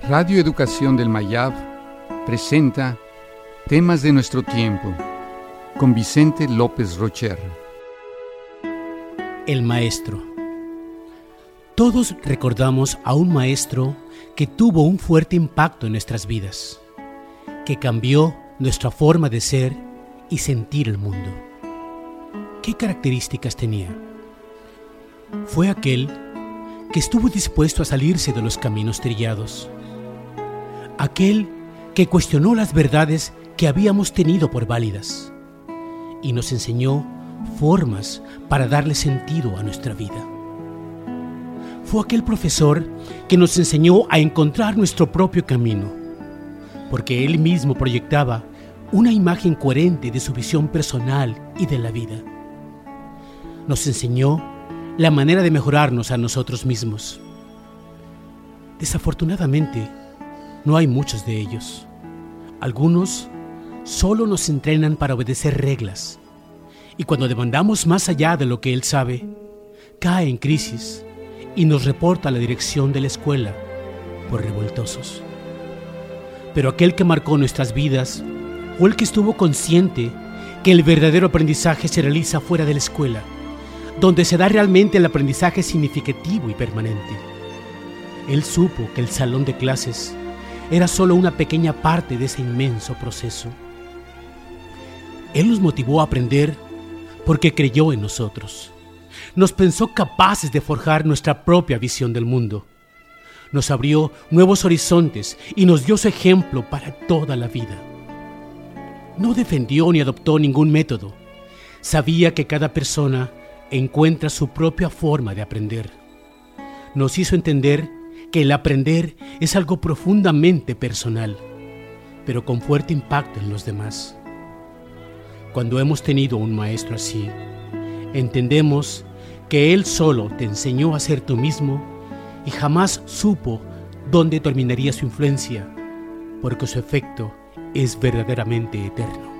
Radio Educación del Mayab presenta Temas de nuestro tiempo con Vicente López Rocher. El maestro. Todos recordamos a un maestro que tuvo un fuerte impacto en nuestras vidas, que cambió nuestra forma de ser y sentir el mundo. ¿Qué características tenía? Fue aquel que estuvo dispuesto a salirse de los caminos trillados, aquel que cuestionó las verdades que habíamos tenido por válidas y nos enseñó formas para darle sentido a nuestra vida. Fue aquel profesor que nos enseñó a encontrar nuestro propio camino, porque él mismo proyectaba una imagen coherente de su visión personal y de la vida. Nos enseñó la manera de mejorarnos a nosotros mismos. Desafortunadamente, no hay muchos de ellos. Algunos solo nos entrenan para obedecer reglas y cuando demandamos más allá de lo que él sabe, cae en crisis y nos reporta a la dirección de la escuela por revoltosos. Pero aquel que marcó nuestras vidas fue el que estuvo consciente que el verdadero aprendizaje se realiza fuera de la escuela donde se da realmente el aprendizaje significativo y permanente. Él supo que el salón de clases era solo una pequeña parte de ese inmenso proceso. Él nos motivó a aprender porque creyó en nosotros. Nos pensó capaces de forjar nuestra propia visión del mundo. Nos abrió nuevos horizontes y nos dio su ejemplo para toda la vida. No defendió ni adoptó ningún método. Sabía que cada persona encuentra su propia forma de aprender. Nos hizo entender que el aprender es algo profundamente personal, pero con fuerte impacto en los demás. Cuando hemos tenido un maestro así, entendemos que él solo te enseñó a ser tú mismo y jamás supo dónde terminaría su influencia, porque su efecto es verdaderamente eterno.